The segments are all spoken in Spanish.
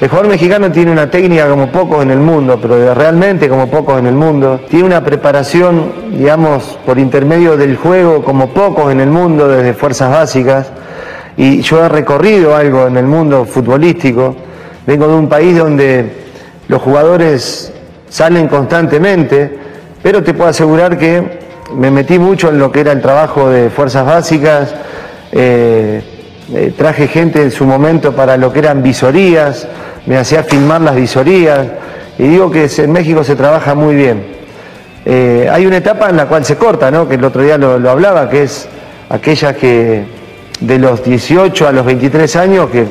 El jugador mexicano tiene una técnica como pocos en el mundo, pero realmente como pocos en el mundo. Tiene una preparación, digamos, por intermedio del juego como pocos en el mundo, desde fuerzas básicas. Y yo he recorrido algo en el mundo futbolístico. Vengo de un país donde los jugadores salen constantemente, pero te puedo asegurar que me metí mucho en lo que era el trabajo de fuerzas básicas. eh, eh, traje gente en su momento para lo que eran visorías, me hacía filmar las visorías y digo que en México se trabaja muy bien. Eh, hay una etapa en la cual se corta, ¿no? que el otro día lo, lo hablaba, que es aquella que de los 18 a los 23 años, que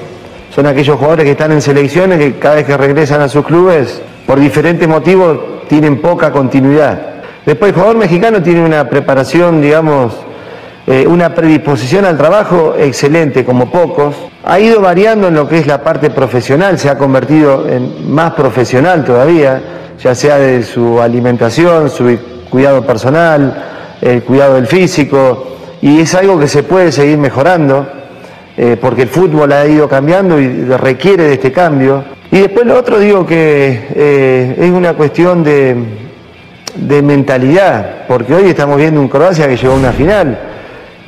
son aquellos jugadores que están en selecciones, que cada vez que regresan a sus clubes, por diferentes motivos, tienen poca continuidad. Después el jugador mexicano tiene una preparación, digamos, eh, una predisposición al trabajo excelente, como pocos. Ha ido variando en lo que es la parte profesional, se ha convertido en más profesional todavía, ya sea de su alimentación, su cuidado personal, el cuidado del físico, y es algo que se puede seguir mejorando, eh, porque el fútbol ha ido cambiando y requiere de este cambio. Y después lo otro digo que eh, es una cuestión de, de mentalidad, porque hoy estamos viendo un Croacia que llegó a una final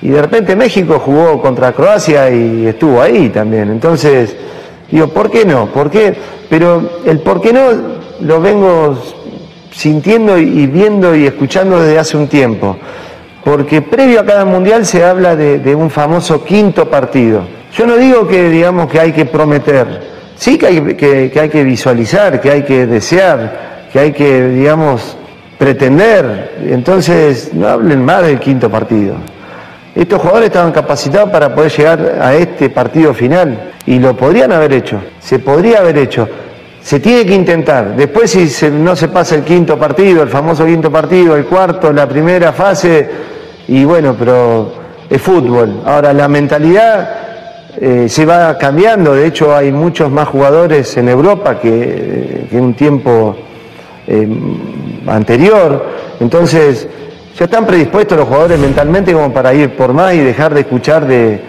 y de repente México jugó contra Croacia y estuvo ahí también. Entonces, digo, ¿por qué no? ¿Por qué? Pero el por qué no lo vengo sintiendo y viendo y escuchando desde hace un tiempo. Porque previo a cada mundial se habla de, un famoso quinto partido. Yo no digo que digamos que hay que prometer, sí que hay que, que hay que visualizar, que hay que desear, que hay que, digamos, pretender. Entonces, no hablen más del quinto partido. Estos jugadores estaban capacitados para poder llegar a este partido final y lo podrían haber hecho, se podría haber hecho. Se tiene que intentar. Después si no se pasa el quinto partido, el famoso quinto partido, el cuarto, la primera fase, y bueno, pero es fútbol. Ahora la mentalidad eh, se va cambiando, de hecho hay muchos más jugadores en Europa que, que en un tiempo eh, anterior, entonces ya están predispuestos los jugadores mentalmente como para ir por más y dejar de escuchar de,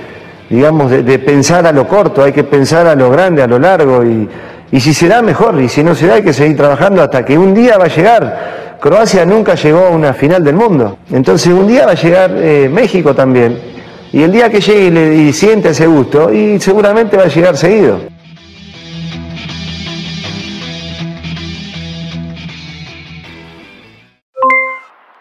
digamos, de, pensar a lo corto, hay que pensar a lo grande, a lo largo y, y si se da mejor y si no se da hay que seguir trabajando hasta que un día va a llegar Croacia nunca llegó a una final del mundo. Entonces un día va a llegar eh, México también. Y el día que llegue y, le, siente ese gusto, y seguramente va a llegar seguido.